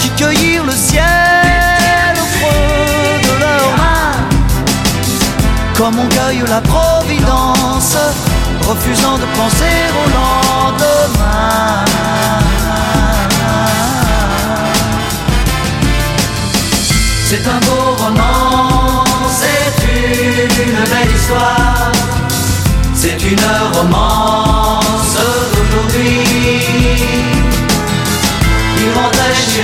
qui cueillirent le ciel au creux de leurs mains, comme on cueille la providence, refusant de penser au lendemain. C'est un beau roman, c'est une belle histoire, c'est une romance d'aujourd'hui.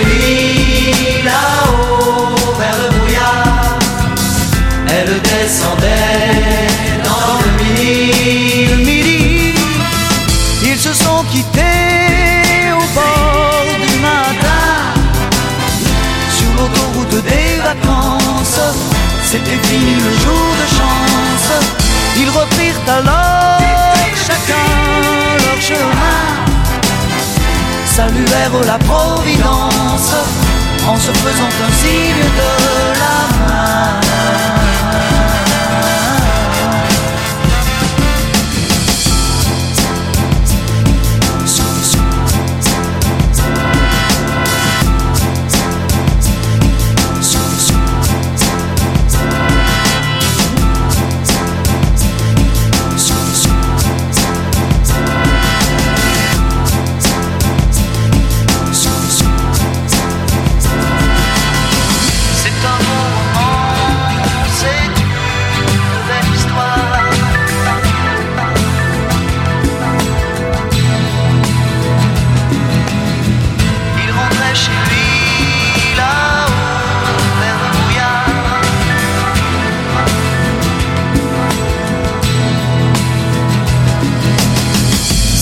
Lui là-haut vers le brouillard. Elle descendait dans le midi, le midi. Ils se sont quittés au bord du matin sur l'autoroute des vacances. C'était fini le jour de chance. Ils reprirent alors chacun leur chemin saluèrent la Providence en se faisant un signe de la main.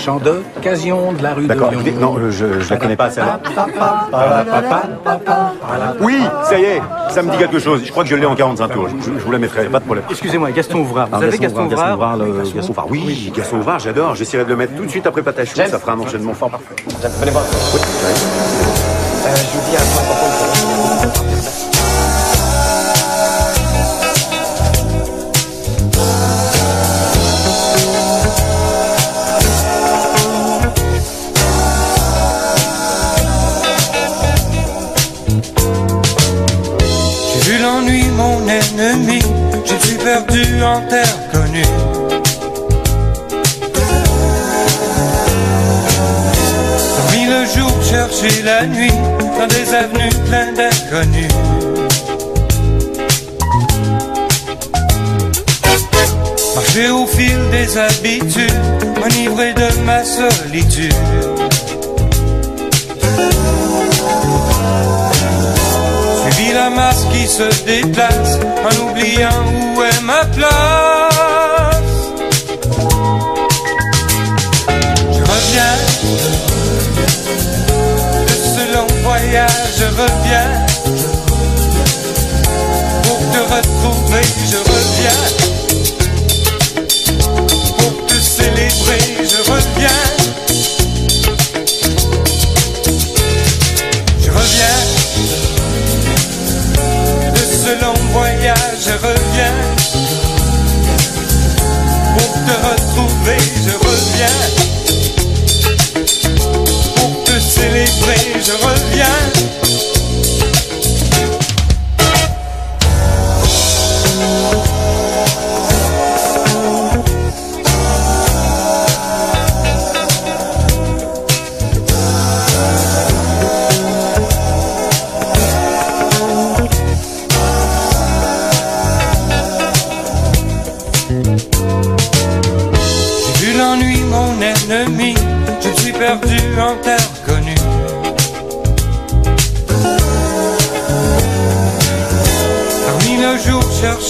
Marchand d'occasion de la rue de D'accord. Lyon. Non, euh, je, je la connais pas celle-là. Oui, Oui, ça y est, ça me dit quelque chose. Je crois que je l'ai en 45 tours. Je, je vous la mettrai, pas de problème. Excusez-moi, Gaston Ouvrard. Vous Ah, avez Gaston Ouvrard Gaston Ouvrard. Oui, Gaston Ouvrard, j'adore. J'essaierai de le mettre tout de suite après Patachou. Ça fera un enchaînement fort. J'ai vu en terre connue. Parmi le jour, chercher la nuit, dans des avenues pleines d'inconnus. Marcher au fil des habitudes, enivré de ma solitude. Suivi la masse qui se déplace en oubliant où ma place. Je reviens de ce long voyage, je reviens pour te retrouver, je te retrouver, je reviens pour te célébrer, je reviens.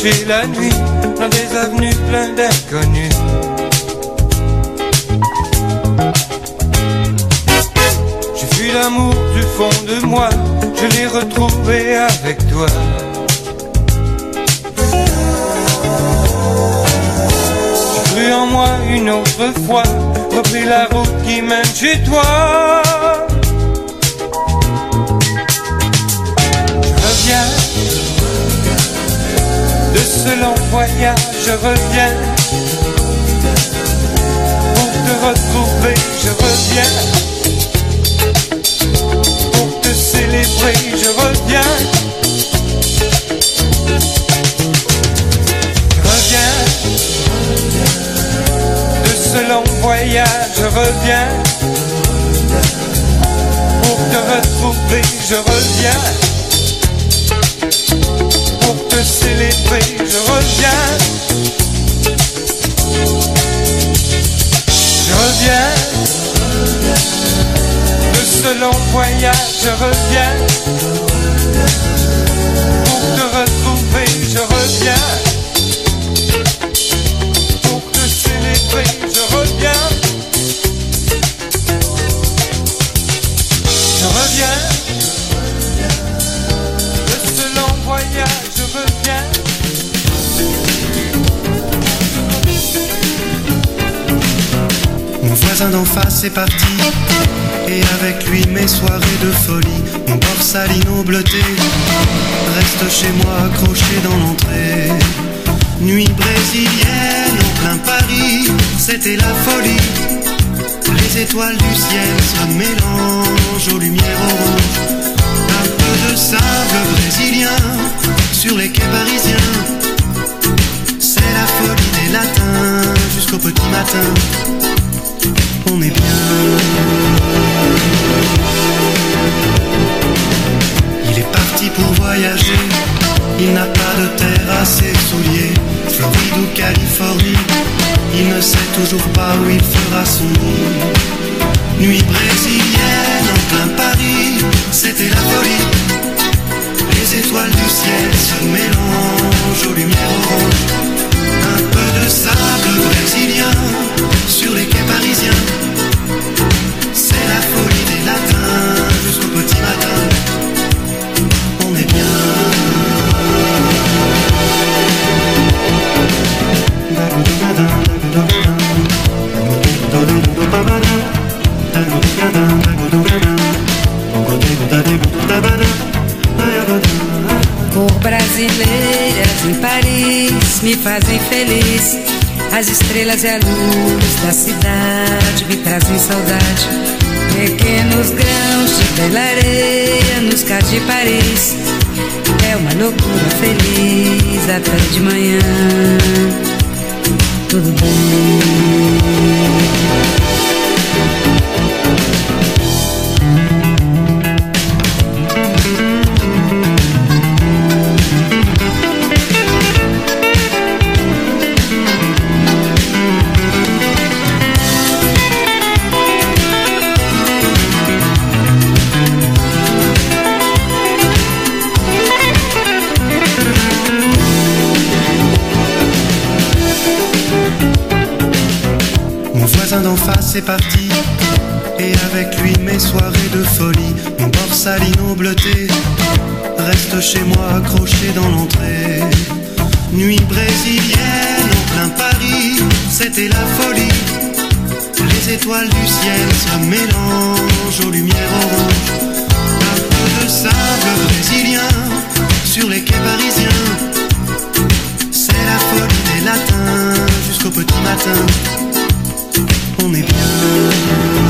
Chercher la nuit, dans des avenues pleines d'inconnus. J'ai fui l'amour du fond de moi, je l'ai retrouvé avec toi. J'ai cru en moi une autre fois, repris la route qui mène chez toi. Je reviens. Pour te retrouver, je reviens. Pour te célébrer, je reviens. Reviens. De ce long voyage, je reviens. Pour te retrouver, je reviens je reviens. Je reviens. De ce long voyage, je reviens. Pour te retrouver, je reviens d'en face est parti, et avec lui mes soirées de folie. Mon borsalino bleuté reste chez moi accroché dans l'entrée. Nuit brésilienne en plein Paris, c'était la folie. Les étoiles du ciel se mélangent aux lumières oranges. Un peu de sable brésilien sur les quais parisiens. C'est la folie des latins jusqu'au petit matin. On est bien. Il est parti pour voyager. Il n'a pas de terre à ses souliers. Floride ou Californie. Il ne sait toujours pas où il fera son nid. Nuit brésilienne en plein Paris. C'était la folie. Les étoiles du ciel se mélangent aux lumières oranges. Parle sur les quais parisiens. C'est la folie des latins jusqu'au petit matin. On est bien. Por brasileiras em Paris me fazem feliz. As estrelas e a luz da cidade me trazem saudade. Pequenos grãos de bela areia nos cais de Paris. É uma loucura feliz até de manhã. Tudo bem. C'est parti. Et avec lui mes soirées de folie, mon borsalino bleuté reste chez moi accroché dans l'entrée. Nuit brésilienne en plein Paris, c'était la folie. Les étoiles du ciel se mélangent aux lumières oranges. Un peu de sable brésilien sur les quais parisiens. C'est la folie des latins jusqu'au petit matin on est bien.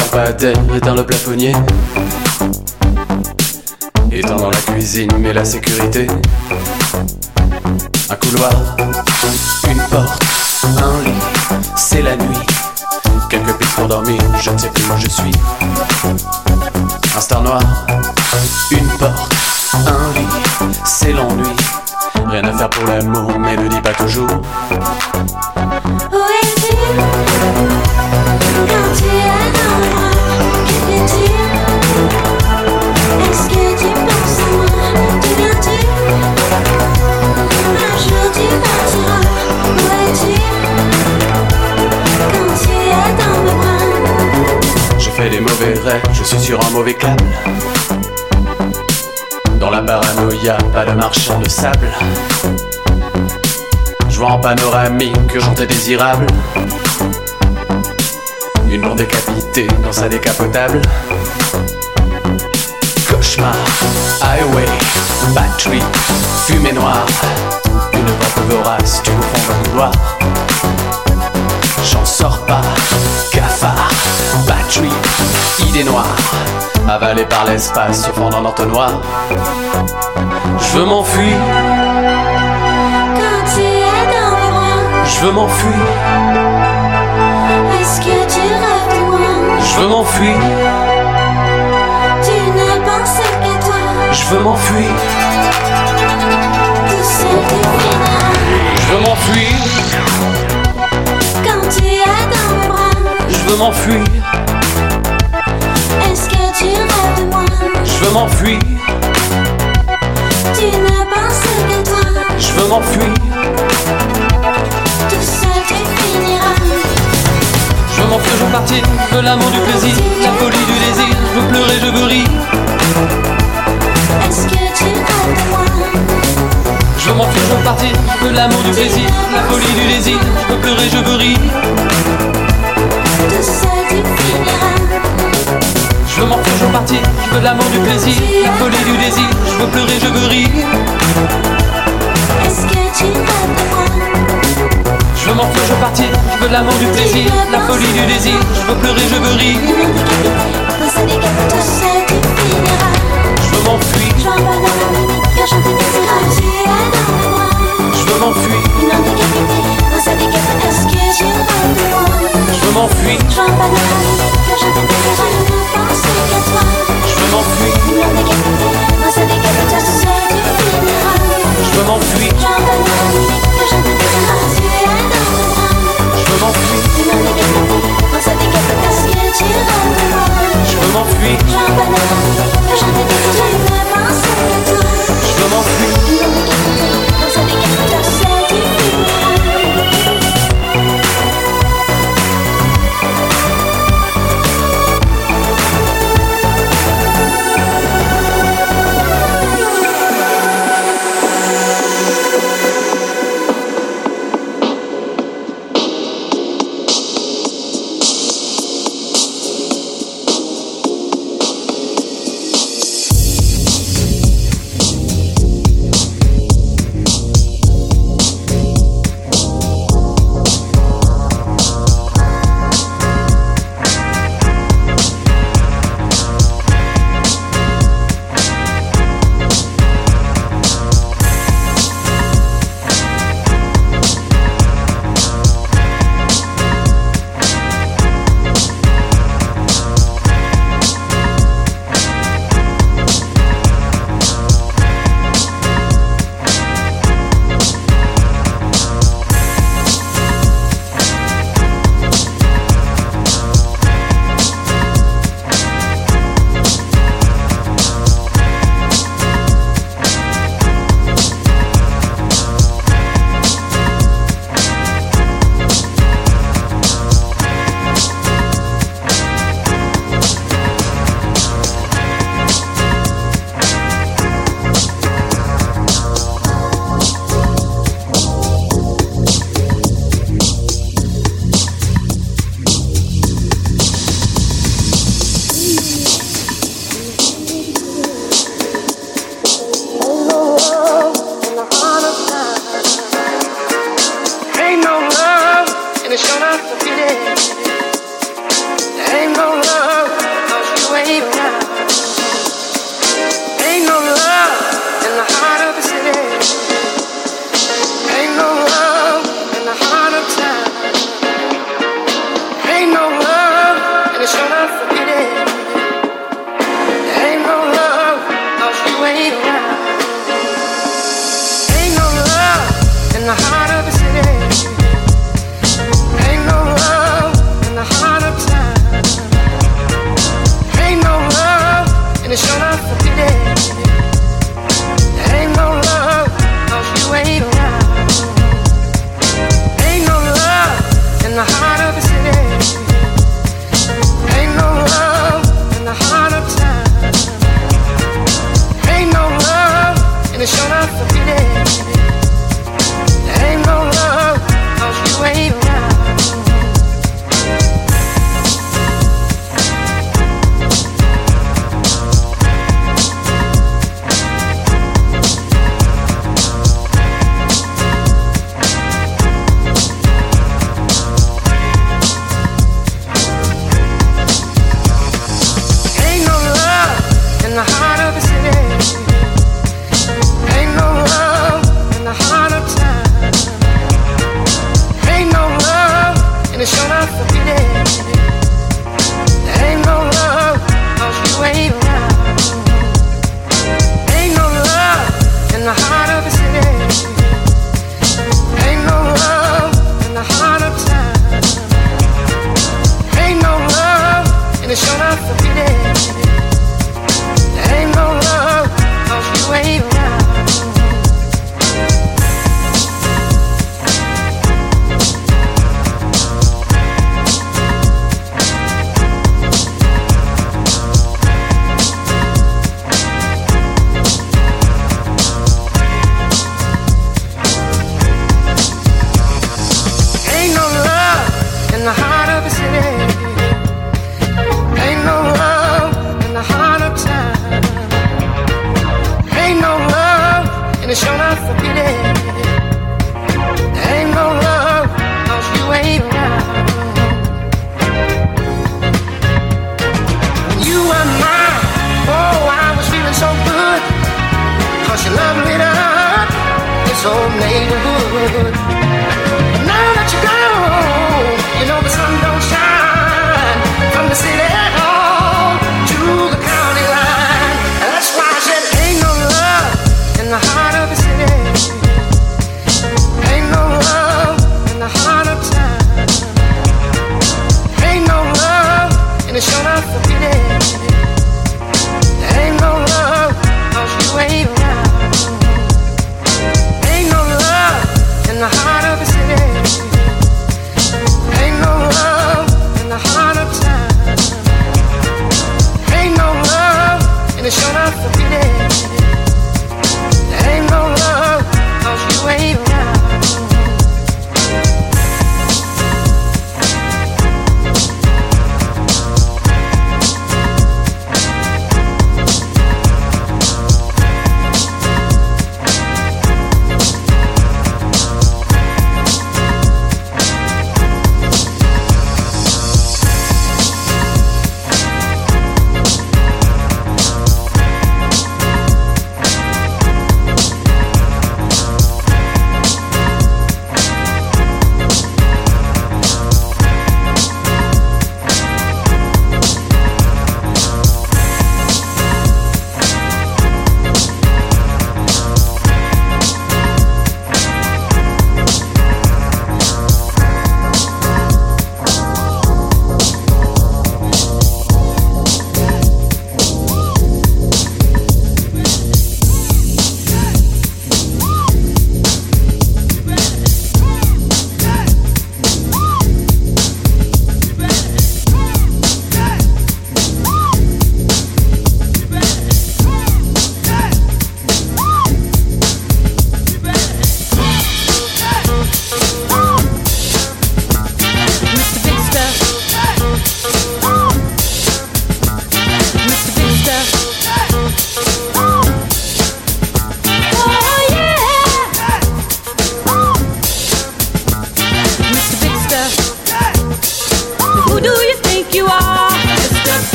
Lampadaire, éteins le plafonnier. Éteins dans la cuisine, mais la sécurité. Un couloir, une porte, un lit, c'est la nuit. Quelques pics pour dormir, je ne sais plus où je suis. Un star noir, une porte, un lit, c'est l'ennui. Rien à faire pour l'amour, mais ne dis pas toujours. Je suis sur un mauvais câble. Dans la paranoïa, pas de marchand de sable. Je vois en panoramique que j'en désirable. Une blonde décapitée dans sa décapotable. Cauchemar, highway, batterie, fumée noire. Une vente vorace, tu au fond d'un couloir. J'en sors pas, cafard, batterie, idée noire, avalé par l'espace au fond d'un entonnoir. Je veux m'enfuir, Quand tu es dans mes bras je veux m'enfuir, Est-ce que tu rêves de moi? Je veux m'enfuir, Tu ne penses qu'à toi. Je veux m'enfuir, Tout seul je veux m'enfuir, Quand tu es dans mes bras je veux m'enfuir, je veux m'enfuir, Tu ne penses qu'à toi. Je veux m'enfuir, Tout seul tu finiras. Je veux m'enfuir, je veux partir, je veux l'amour du plaisir, la folie du désir, je veux pleurer, je veux rire, Est-ce que tu rêves de moi? Je veux m'enfuir, je veux partir, je veux l'amour du plaisir, la folie du désir, je veux pleurer, je veux rire. Tout seul tu finiras Je veux m'enfuir, je veux partir, je veux de l'amour, du plaisir, la folie du désir, je veux pleurer, je veux rire. Est-ce que tu moi Je veux m'enfuir, je veux partir, je veux de l'amour, du plaisir, la folie du désir, je veux pleurer, je veux rire. Je veux m'enfuir,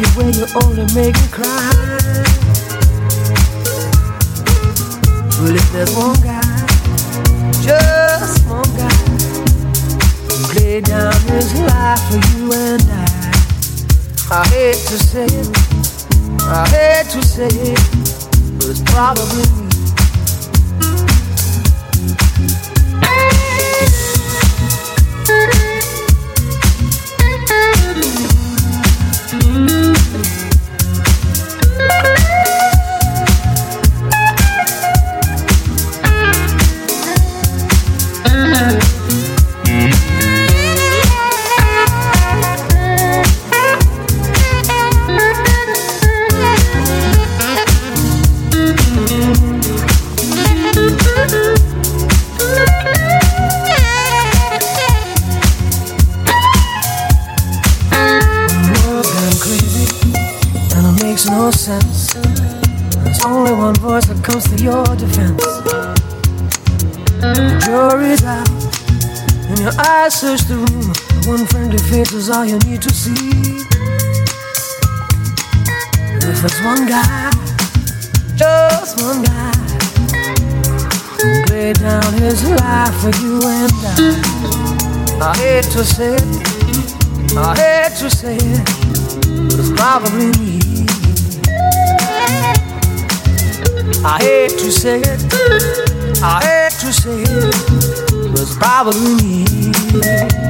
you way, you only make me cry. Well, if there's one guy, just one guy, who laid down his life for you and I, I hate to say it, I hate to say it, but it's probably all you need to see. If there's one guy, just one guy, who laid down his life for you and I. I hate to say it. I hate to say it, but it's probably me. I hate to say it, I hate to say it, but it's probably me.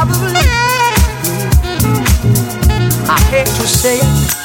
I hate to say it.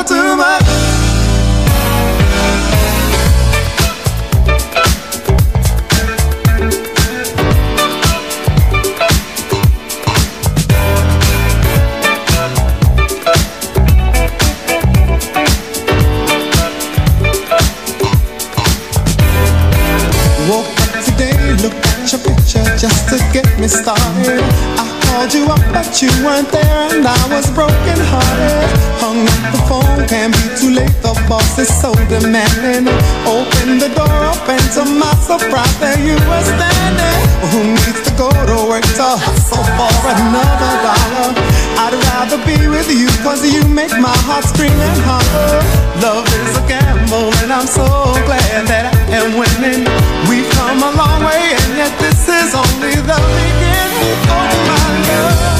Never too much. Woke up today, looked at your picture just to get me started. I called you up, but you weren't there, and I was broken hearted. The boss is so demanding. Open the door up, and to my surprise, there you were standing. Who needs to go to work to hustle for another dollar? I'd rather be with you, cause you make my heart scream and holler. Love is a gamble, and I'm so glad that I am winning. We've come a long way, and yet this is only the beginning. Oh, my love.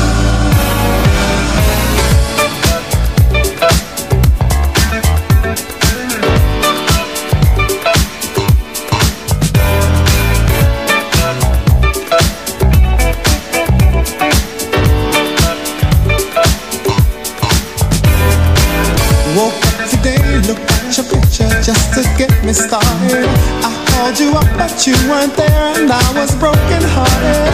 Me started. I called you up, but you weren't there, and I was broken hearted.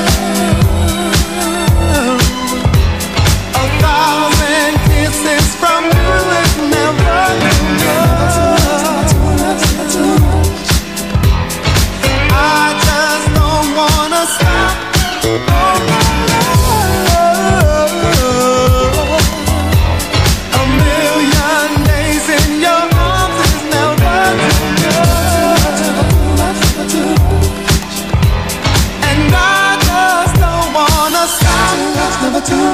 I just don't wanna stop.